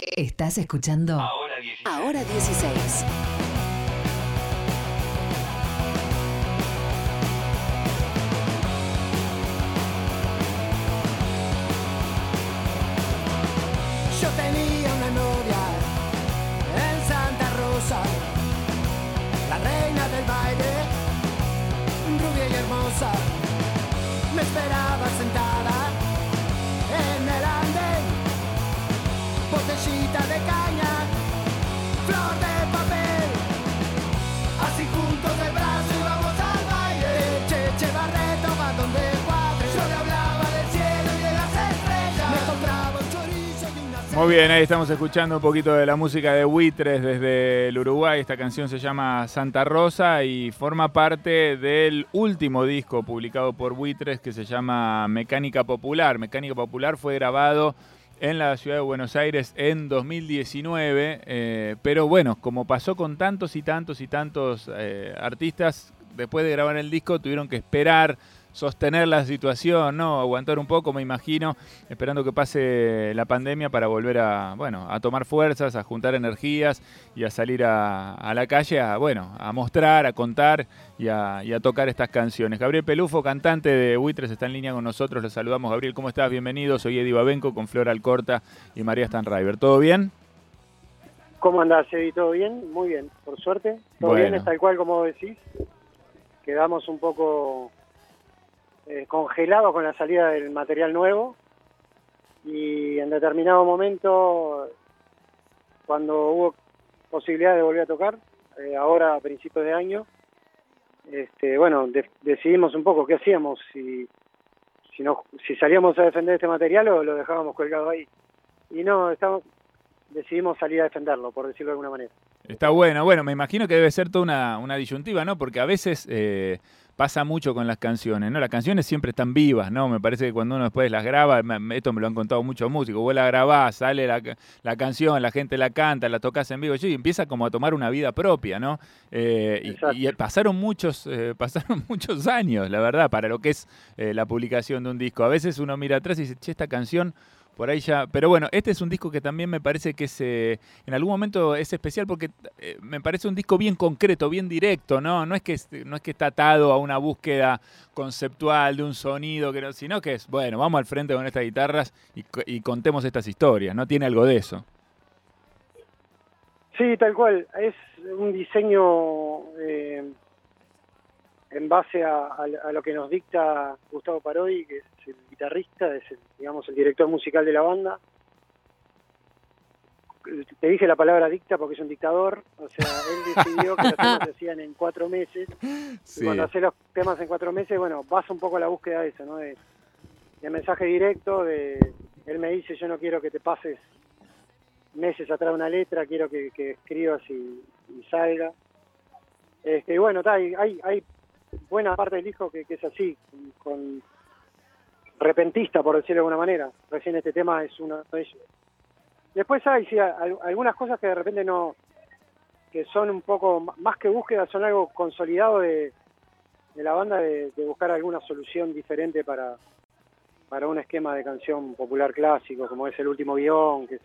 Estás escuchando Ahora 16. Ahora 16. Yo tenía una novia en Santa Rosa, la reina del baile, rubia y hermosa. Me esperaba Muy bien, ahí estamos escuchando un poquito de la música de Buitres desde el Uruguay. Esta canción se llama Santa Rosa y forma parte del último disco publicado por Buitres que se llama Mecánica Popular. Mecánica Popular fue grabado en la ciudad de Buenos Aires en 2019, eh, pero bueno, como pasó con tantos y tantos y tantos eh, artistas, después de grabar el disco tuvieron que esperar sostener la situación, ¿no? Aguantar un poco, me imagino, esperando que pase la pandemia para volver a, bueno, a tomar fuerzas, a juntar energías y a salir a, a la calle a, bueno, a mostrar, a contar y a, y a tocar estas canciones. Gabriel Pelufo, cantante de Buitres, está en línea con nosotros. Los saludamos. Gabriel, ¿cómo estás? Bienvenido. Soy Eddie Babenco con Flor Alcorta y María Stanriver. ¿Todo bien? ¿Cómo andás, Eddie? ¿Todo bien? Muy bien, por suerte. Todo Bueno. bien, es tal cual como decís. Quedamos un poco eh, congelados con la salida del material nuevo y en determinado momento, cuando hubo posibilidad de volver a tocar, eh, ahora a principios de año, este, bueno, de- decidimos un poco qué hacíamos, si, si, no, si salíamos a defender este material o lo dejábamos colgado ahí. Y no, estamos, decidimos salir a defenderlo, por decirlo de alguna manera. Está bueno. Bueno, me imagino que debe ser toda una, una disyuntiva, ¿no? Porque a veces eh, pasa mucho con las canciones, ¿no? Las canciones siempre están vivas, ¿no? Me parece que cuando uno después las graba, esto me lo han contado muchos músicos, vos la grabás, sale la, la canción, la gente la canta, la tocas en vivo, y empieza como a tomar una vida propia, ¿no? Eh, y- y, pasaron muchos, eh, pasaron muchos años, la verdad, para lo que es eh, la publicación de un disco. A veces uno mira atrás y dice, che, esta canción por ahí ya. Pero bueno, este es un disco que también me parece que es, eh, en algún momento es especial porque eh, me parece un disco bien concreto, bien directo, ¿no? No es que no es que está atado a una búsqueda conceptual de un sonido, sino que es, bueno, vamos al frente con estas guitarras y, y contemos estas historias, ¿no? Tiene algo de eso. Sí, tal cual. Es un diseño eh, en base a, a- a lo que nos dicta Gustavo Parodi, que es el guitarrista, es el, digamos el director musical de la banda. Te dije la palabra dicta porque es un dictador, o sea, él decidió que los temas se hacían en cuatro meses. Y cuando haces los temas en cuatro meses, bueno, vas un poco a la búsqueda de eso, ¿no? De, de mensaje directo, de él me dice, yo no quiero que te pases meses atrás una letra, quiero que, que escribas y, y salga. Este, y bueno, hay, hay, hay buena parte del disco que, que es así, con repentista, por decirlo de alguna manera. Recién este tema es uno. Después hay sí, al- algunas cosas que de repente no, que son un poco, más que búsqueda, son algo consolidado de, de la banda de, de buscar alguna solución diferente para, para un esquema de canción popular clásico, como es el último guion, que es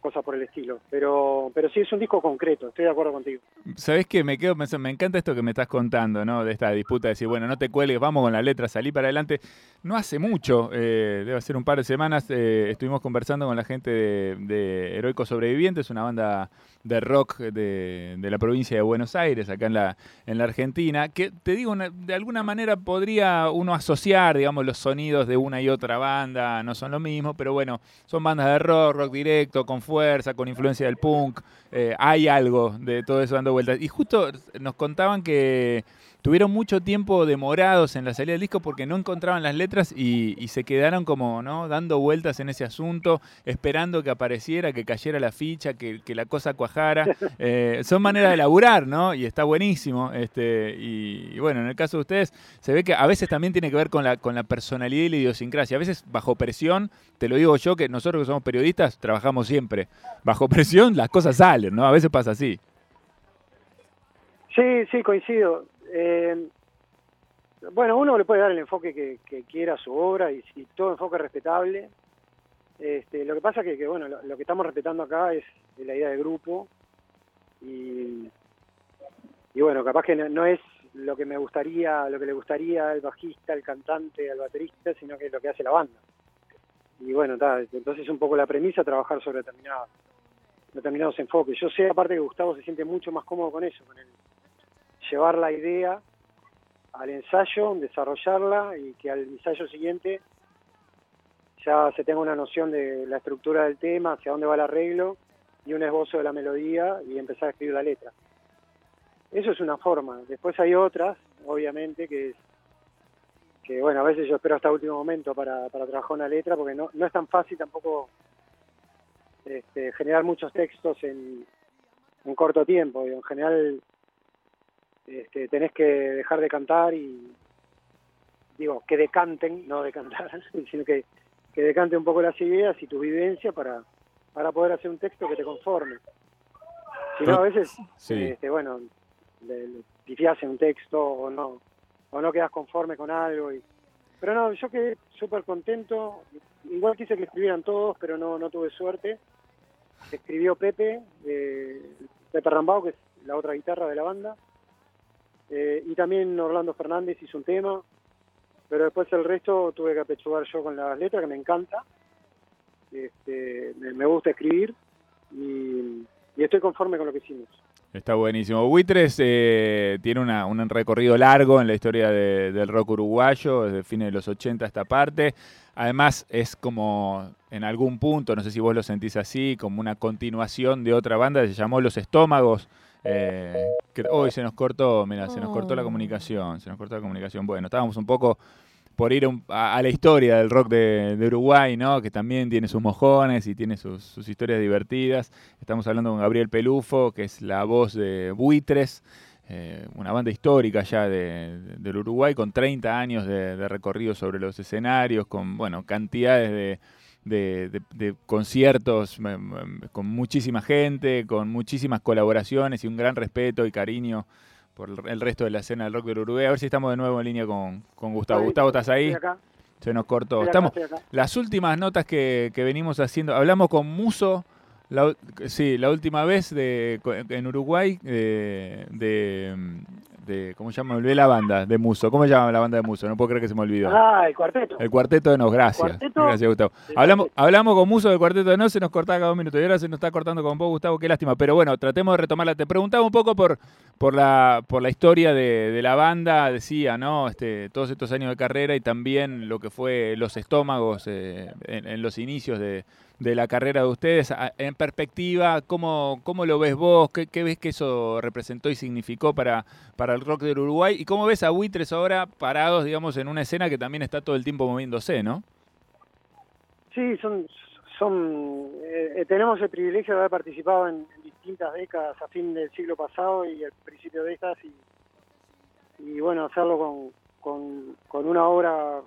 cosas por el estilo. Pero, pero sí es un disco concreto, estoy de acuerdo contigo. ¿Sabés qué? Me quedo pensando, me encanta esto que me estás contando, ¿no? De esta disputa de decir, bueno, no te cuelgues, vamos con la letra, salí para adelante. No hace mucho, eh, debe ser un par de semanas, eh, estuvimos conversando con la gente de, de Heroicos Sobrevivientes, una banda de rock de, de la provincia de Buenos Aires, acá en la, en la Argentina, que te digo, de alguna manera podría uno asociar, digamos, los sonidos de una y otra banda, no son lo mismo, pero bueno, son bandas de rock, rock directo, con fuerza, con influencia del punk, eh, hay algo de todo eso dando vueltas. Y justo nos contaban que tuvieron mucho tiempo demorados en la salida del disco porque no encontraban las letras y, y se quedaron como no dando vueltas en ese asunto, esperando que apareciera, que cayera la ficha, que, que la cosa cuajara. Eh, son maneras de laburar, ¿no? Y está buenísimo. Este, y, y bueno, en el caso de ustedes, se ve que a veces también tiene que ver con la, con la personalidad y la idiosincrasia. A veces bajo presión, te lo digo yo, que nosotros que somos periodistas trabajamos siempre. Bajo presión las cosas salen, ¿no? A veces pasa así. Sí, sí, coincido. Eh, bueno, uno le puede dar el enfoque que, quiera a su obra y, y todo enfoque es respetable. Este, lo que pasa que, que bueno, lo, que estamos respetando acá es la idea de grupo y, y bueno, capaz que no, no es lo que me gustaría, lo que le gustaría al bajista, al cantante, al baterista, sino que es lo que hace la banda. Y bueno, ta, entonces un poco la premisa trabajar sobre determinados, determinados enfoques. Yo sé aparte que Gustavo se siente mucho más cómodo con eso, con el llevar la idea al ensayo, desarrollarla y que al ensayo siguiente ya se tenga una noción de la estructura del tema, hacia dónde va el arreglo y un esbozo de la melodía y empezar a escribir la letra. Eso es una forma. Después hay otras, obviamente, que es que bueno, a veces yo espero hasta último momento para, para trabajar una letra porque no, no es tan fácil tampoco este, generar muchos textos en un corto tiempo. Y en general este, tenés que dejar de cantar y digo, que decanten, no de cantar, sino que, que decante un poco las ideas y tu vivencia para, para poder hacer un texto que te conforme. Si no, a veces, Sí. este, bueno, le, le pifiás en un texto o no, o no quedas conforme con algo. Y... Pero no, yo quedé súper contento. Igual quise que escribieran todos, pero no, no tuve suerte. Escribió Pepe, eh, Pepe Rambao, que es la otra guitarra de la banda. Eh, y también Orlando Fernández hizo un tema. Pero después el resto tuve que apechugar yo con las letras, que me encanta. Este, me, gusta escribir. Y, estoy conforme con lo que hicimos. Está buenísimo. Buitres eh, tiene una- un recorrido largo en la historia de- del rock uruguayo, desde fines de los 80 a esta parte. Además, es como en algún punto, no sé si vos lo sentís así, como una continuación de otra banda que se llamó Los Estómagos. Eh, hoy se nos cortó, mira, se nos cortó la Oh. comunicación, se nos cortó la comunicación. Bueno, estábamos un poco por ir un- a, a la historia del rock de, de Uruguay, ¿no? Que también tiene sus mojones y tiene sus, sus historias divertidas. Estamos hablando con Gabriel Pelufo, que es la voz de Buitres, eh, una banda histórica ya de- de- del Uruguay, con 30 años de, de recorrido sobre los escenarios, con, bueno, cantidades de, de- de- de conciertos con muchísima gente, con muchísimas colaboraciones y un gran respeto y cariño por el- resto de la escena del rock del Uruguay. A ver si estamos de nuevo en línea con, con Gustavo. Gustavo, ¿estás ahí? Acá, Se nos cortó. acá, Estamos, las últimas notas que, que venimos haciendo, hablamos con Muso, la, sí, la última vez de, en Uruguay, de, de, de- ¿cómo se llama? Me olvidé la banda de Muso. ¿Cómo se llama la banda de Muso? No puedo creer que se me olvidó. Ah, el cuarteto. El cuarteto de Nos, gracias. Cuarteto Gracias, Gustavo. Hablamos, hablamos con Muso del cuarteto de Nos, se nos cortaba cada dos minutos y ahora se nos está cortando con vos, Gustavo, qué lástima. Pero bueno, tratemos de retomarla. Te preguntaba un poco por, por, la, por la historia de, de la banda, decía, ¿no? Este, todos estos años de carrera y también lo que fue los estómagos eh, en, en los inicios de, de la carrera de ustedes. En perspectiva, ¿cómo, cómo lo ves vos? ¿Qué, qué ves que eso representó y significó para, para el rock del Uruguay? ¿Y cómo ves a Buitres ahora parados, digamos, en una escena que también está todo el tiempo moviéndose, ¿no? Sí, son, son eh, tenemos el privilegio de haber participado en, distintas décadas a fin del siglo pasado y al principio de estas y, y bueno, hacerlo con, con una obra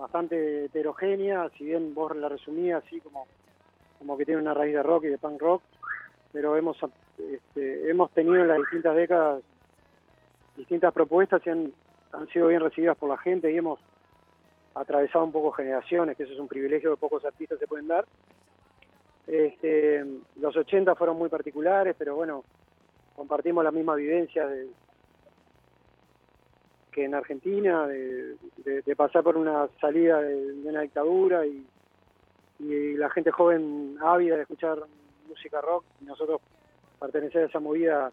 bastante heterogénea, si bien vos la resumías así como, como que tiene una raíz de rock y de punk rock, pero hemos, este, hemos tenido en las distintas décadas distintas propuestas y han, han sido bien recibidas por la gente y hemos atravesado un poco generaciones, que eso es un privilegio que pocos artistas se pueden dar. Este, los 80 fueron muy particulares, pero bueno, compartimos la misma vivencia de, que en Argentina, de, pasar por una salida de, una dictadura y, la gente joven ávida de escuchar música rock, y nosotros pertenecer a esa movida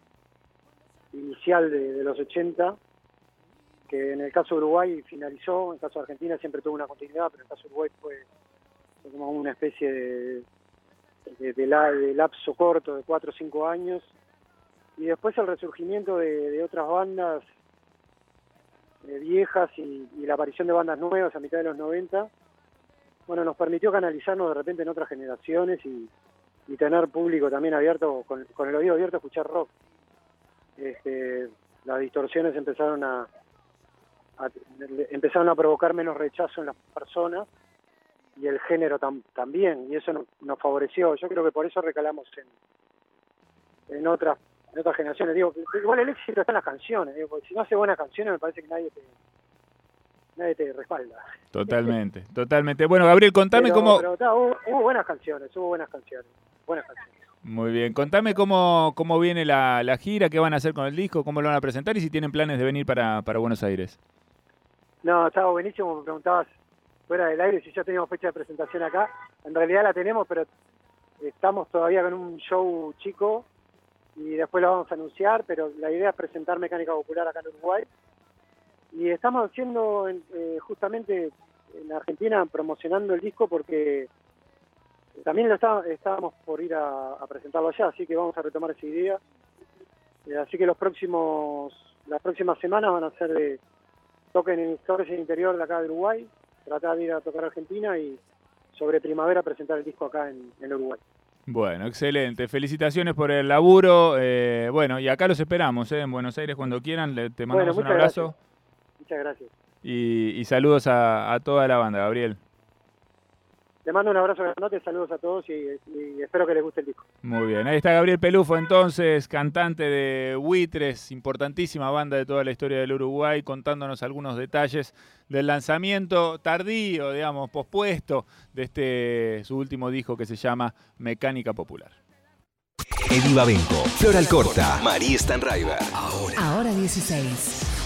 inicial de, los 80, que en el caso de Uruguay finalizó, en el caso de Argentina siempre tuvo una continuidad, pero en el caso de Uruguay fue, fue como una especie de, de, de la- de lapso corto de cuatro o cinco años. Y después el resurgimiento de otras bandas eh, viejas y, y la aparición de bandas nuevas a mitad de los 90, bueno, nos permitió canalizarnos de repente en otras generaciones y, tener público también abierto, con, con el oído abierto a escuchar rock. Este, las distorsiones empezaron a, empezaron a provocar menos rechazo en las personas y el género tam- también, y eso no- nos favoreció. Yo creo que por eso recalamos en, en otras en otras generaciones. Digo, igual el éxito está en las canciones, digo, porque si no hace buenas canciones me parece que nadie te, nadie te respalda. Totalmente, totalmente. Bueno, Gabriel, contame Pero- cómo... pero, ta, hubo, hubo buenas canciones, hubo buenas canciones. Buenas canciones. Muy bien, contame cómo, cómo viene la, la gira, qué van a hacer con el disco, cómo lo van a presentar y si tienen planes de venir para, para Buenos Aires. No, estaba buenísimo, me preguntabas fuera del aire si ya teníamos fecha de presentación acá. En realidad la tenemos, pero estamos todavía con un show chico y después lo vamos a anunciar, pero la idea es presentar Mecánica Popular acá en Uruguay. Y estamos haciendo eh, justamente en Argentina promocionando el disco porque también lo está- estábamos por ir a, presentarlo allá, así que vamos a retomar esa idea. Eh, así que los próximos, las próximas semanas van a ser de toquen en historias interior de acá de Uruguay, tratar de ir a tocar Argentina y sobre primavera presentar el disco acá en Uruguay. Bueno, excelente. Felicitaciones por el laburo. eh, bueno, y acá los esperamos, ¿eh? en Buenos Aires cuando quieran. Le- te mandamos un abrazo Muchas gracias. y, y saludos a, a toda la banda, Gabriel. Le mando un abrazo grandote, saludos a todos y, y espero que les guste el disco. Muy bien, ahí está Gabriel Pelufo entonces, cantante de Buitres, importantísima banda de toda la historia del Uruguay, contándonos algunos detalles del lanzamiento tardío, digamos, pospuesto de este su último disco que se llama Mecánica Popular. Eddie Babenco, Flor Alcorta, María Stanraiver. Ahora 16.